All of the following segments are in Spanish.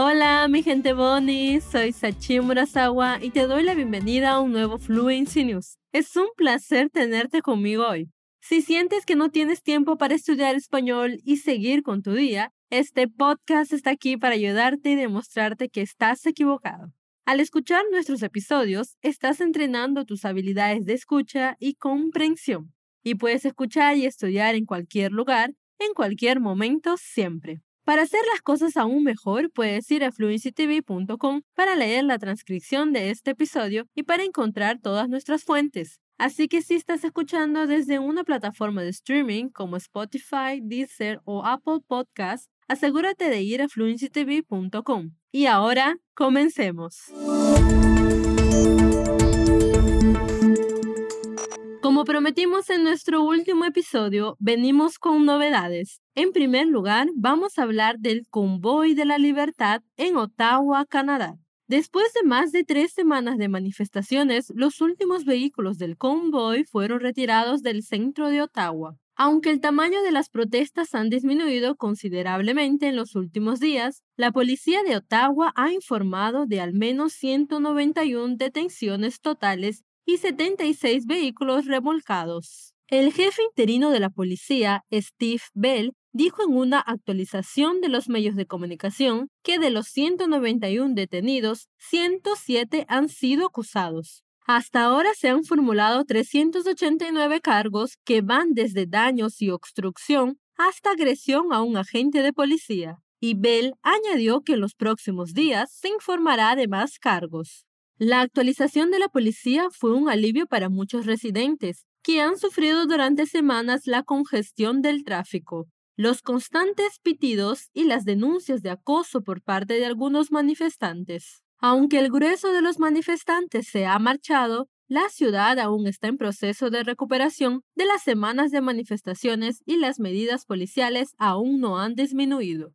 Hola, mi gente Bonnie, soy Sachi Murasawa y te doy la bienvenida a un nuevo Fluency News. Es un placer tenerte conmigo hoy. Si sientes que no tienes tiempo para estudiar español y seguir con tu día, este podcast está aquí para ayudarte y demostrarte que estás equivocado. Al escuchar nuestros episodios, estás entrenando tus habilidades de escucha y comprensión. Y puedes escuchar y estudiar en cualquier lugar, en cualquier momento, siempre. Para hacer las cosas aún mejor, puedes ir a fluencytv.com para leer la transcripción de este episodio y para encontrar todas nuestras fuentes. Así que si estás escuchando desde una plataforma de streaming como Spotify, Deezer o Apple Podcasts, asegúrate de ir a fluencytv.com. Y ahora, comencemos. Como prometimos en nuestro último episodio, venimos con novedades. En primer lugar, vamos a hablar del Convoy de la Libertad en Ottawa, Canadá. Después de más de tres semanas de manifestaciones, los últimos vehículos del convoy fueron retirados del centro de Ottawa. Aunque el tamaño de las protestas han disminuido considerablemente en los últimos días, la policía de Ottawa ha informado de al menos 191 detenciones totales y 76 vehículos remolcados. El jefe interino de la policía, Steve Bell, dijo en una actualización de los medios de comunicación que de los 191 detenidos, 107 han sido acusados. Hasta ahora se han formulado 389 cargos que van desde daños y obstrucción hasta agresión a un agente de policía. Y Bell añadió que en los próximos días se informará de más cargos. La actualización de la policía fue un alivio para muchos residentes, que han sufrido durante semanas la congestión del tráfico, los constantes pitidos y las denuncias de acoso por parte de algunos manifestantes. Aunque el grueso de los manifestantes se ha marchado, la ciudad aún está en proceso de recuperación de las semanas de manifestaciones y las medidas policiales aún no han disminuido.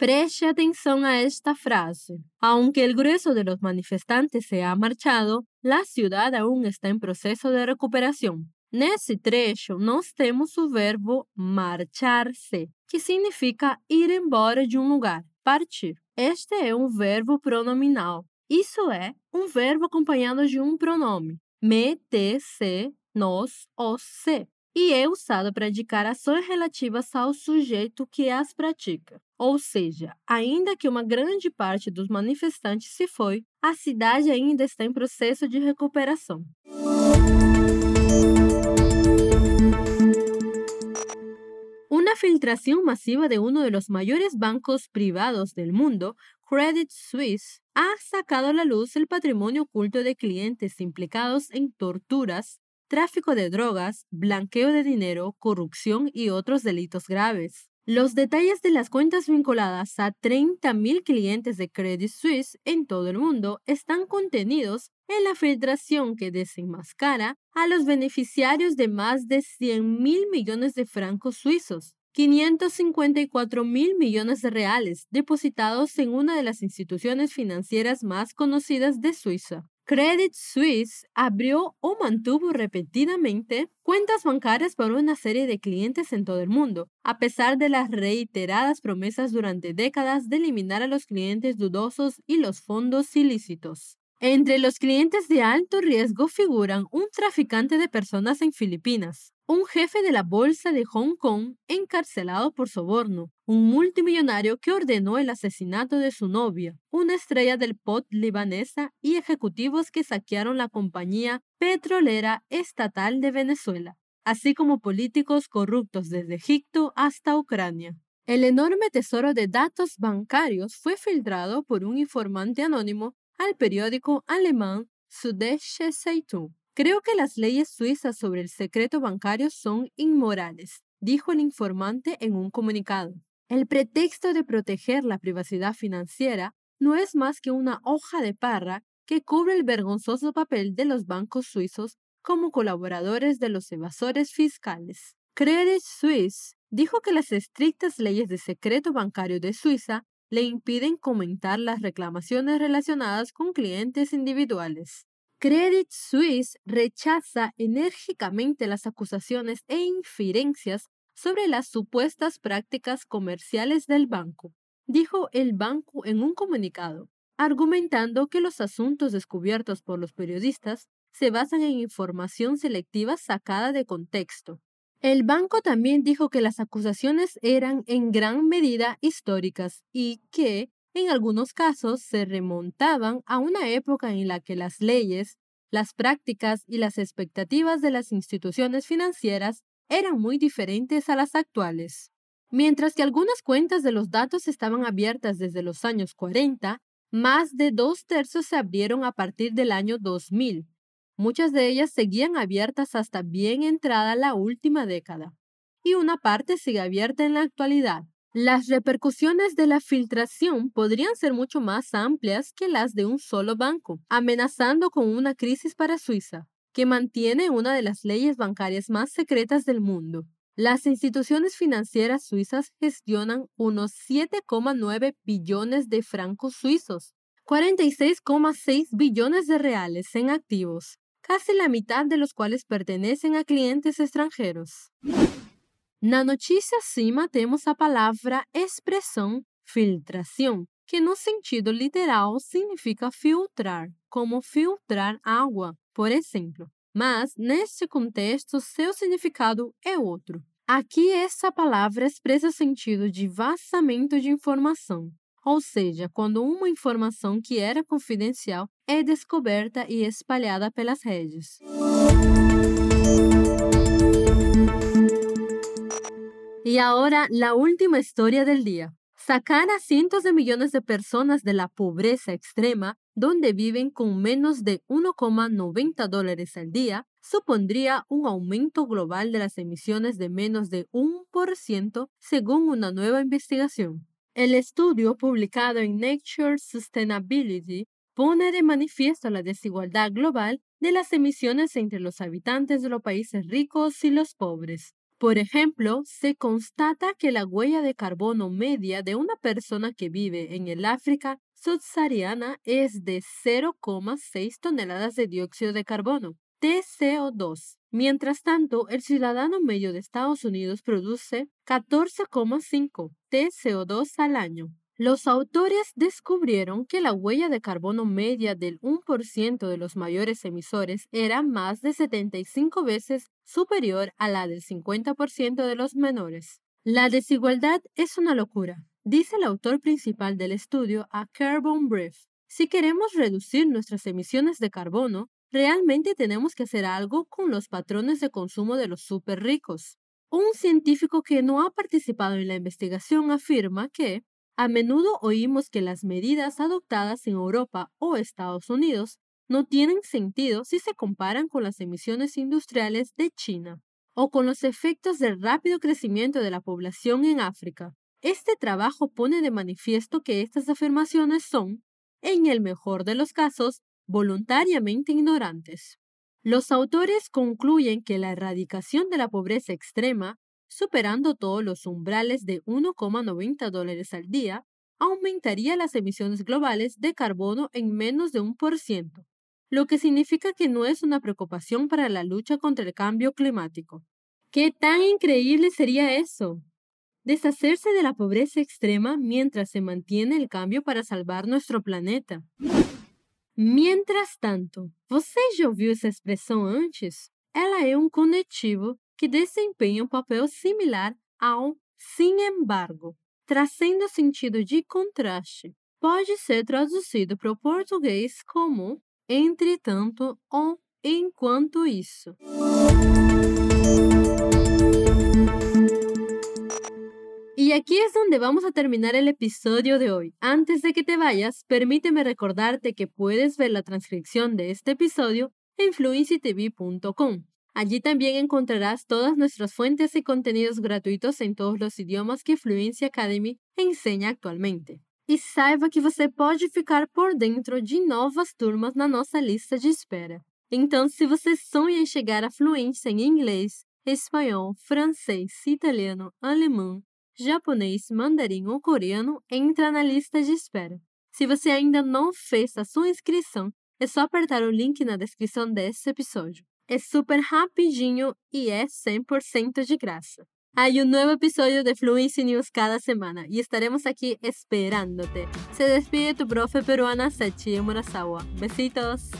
Preste atención a esta frase. Aunque el grueso de los manifestantes se ha marchado, la ciudad aún está en proceso de recuperación. Nesse trecho, nós temos o verbo marchar-se, que significa ir embora de um lugar, partir. Este é um verbo pronominal. Isso é um verbo acompanhado de um pronome, me, te, se, nós, os, se, e é usado para indicar ações relativas ao sujeito que as pratica. Ou seja, ainda que uma grande parte dos manifestantes se foi, a cidade ainda está em processo de recuperação. Una filtración masiva de uno de los mayores bancos privados del mundo, Credit Suisse, ha sacado a luz el patrimonio oculto de clientes implicados en torturas, tráfico de drogas, blanqueo de dinero, corrupción y otros delitos graves. Los detalles de las cuentas vinculadas a 30.000 clientes de Credit Suisse en todo el mundo están contenidos en la filtración que desenmascara a los beneficiarios de más de 100 mil millones de francos suizos, 554 mil millones de reales depositados en una de las instituciones financieras más conocidas de Suiza. Credit Suisse abrió o mantuvo repetidamente cuentas bancarias para una serie de clientes en todo el mundo, a pesar de las reiteradas promesas durante décadas de eliminar a los clientes dudosos y los fondos ilícitos. Entre los clientes de alto riesgo figuran un traficante de personas en Filipinas, un jefe de la bolsa de Hong Kong encarcelado por soborno, un multimillonario que ordenó el asesinato de su novia, una estrella del pot libanesa y ejecutivos que saquearon la compañía petrolera estatal de Venezuela, así como políticos corruptos desde Egipto hasta Ucrania. El enorme tesoro de datos bancarios fue filtrado por un informante anónimo al periódico alemán Süddeutsche Zeitung. Creo que las leyes suizas sobre el secreto bancario son inmorales, dijo el informante en un comunicado. El pretexto de proteger la privacidad financiera no es más que una hoja de parra que cubre el vergonzoso papel de los bancos suizos como colaboradores de los evasores fiscales. Credit Suisse dijo que las estrictas leyes de secreto bancario de Suiza le impiden comentar las reclamaciones relacionadas con clientes individuales. Credit Suisse rechaza enérgicamente las acusaciones e inferencias sobre las supuestas prácticas comerciales del banco. dijo el banco en un comunicado, argumentando que los asuntos descubiertos por los periodistas se basan en información selectiva sacada de contexto. El banco también dijo que las acusaciones eran en gran medida históricas y que, en algunos casos, se remontaban a una época en la que las leyes, las prácticas y las expectativas de las instituciones financieras eran muy diferentes a las actuales. Mientras que algunas cuentas de los datos estaban abiertas desde los años 40, más de dos tercios se abrieron a partir del año 2000. Muchas de ellas seguían abiertas hasta bien entrada la última década. Y una parte sigue abierta en la actualidad. Las repercusiones de la filtración podrían ser mucho más amplias que las de un solo banco, amenazando con una crisis para Suiza, que mantiene una de las leyes bancarias más secretas del mundo. Las instituciones financieras suizas gestionan unos 7,9 billones de francos suizos, 46,6 billones de reales en activos, casi la mitad de los cuales pertenecen a clientes extranjeros. Na notícia acima temos a palavra expressão filtração, que no sentido literal significa filtrar, como filtrar água, por exemplo. Mas, neste contexto, seu significado é outro. Aqui, essa palavra expressa o sentido de vazamento de informação, ou seja, quando uma informação que era confidencial é descoberta e espalhada pelas redes. E agora, a última história do dia. Sacar a cientos de millones de personas de la pobreza extrema, donde viven con menos de 1,90 dólares al día, supondría un aumento global de las emisiones de menos de 1% según una nueva investigación. El estudio publicado en Nature Sustainability pone de manifiesto la desigualdad global de las emisiones entre los habitantes de los países ricos y los pobres. Por ejemplo, se constata que la huella de carbono media de una persona que vive en el África subsahariana es de 0,6 toneladas de dióxido de carbono, TCO2. Mientras tanto, el ciudadano medio de Estados Unidos produce 14,5 TCO2 al año. Los autores descubrieron que la huella de carbono media del 1% de los mayores emisores era más de 75 veces superior a la del 50% de los menores. La desigualdad es una locura, dice el autor principal del estudio a Carbon Brief. Si queremos reducir nuestras emisiones de carbono, realmente tenemos que hacer algo con los patrones de consumo de los super ricos. Un científico que no ha participado en la investigación afirma que, a menudo oímos que las medidas adoptadas en Europa o Estados Unidos no tienen sentido si se comparan con las emisiones industriales de China o con los efectos del rápido crecimiento de la población en África. Este trabajo pone de manifiesto que estas afirmaciones son, en el mejor de los casos, voluntariamente ignorantes. Los autores concluyen que la erradicación de la pobreza extrema superando todos los umbrales de 1,90 dólares al día, aumentaría las emisiones globales de carbono en menos de un por ciento, lo que significa que no es una preocupación para la lucha contra el cambio climático. ¿Qué tan increíble sería eso? Deshacerse de la pobreza extrema mientras se mantiene el cambio para salvar nuestro planeta. Mientras tanto, você já ouviu essa expressão antes? Ela é um conectivo que desempenha um papel similar ao sin embargo, trazendo sentido de contraste. Pode ser traduzido para o português como entretanto ou enquanto isso. Y aquí es donde vamos a terminar el episodio de hoy. Antes de que te vayas, permíteme recordarte que puedes ver la transcripción de este episodio en fluencytv.com. Allí también encontrarás todas nuestras fuentes y contenidos gratuitos en todos los idiomas que Fluency Academy enseña actualmente. E saiba que você pode ficar por dentro de novas turmas na nossa lista de espera. Então, se você sonha em chegar à fluência em inglês, espanhol, francês, italiano, alemão, japonês, mandarim ou coreano, entra na lista de espera. Se você ainda não fez a sua inscrição, é só apertar o link na descrição deste episódio. É super rapidinho e é 100% de graça. Hay un nuevo episodio de Fluency News cada semana y estaremos aquí esperándote. Se despide tu profe peruana Sachi Murasawa. Besitos.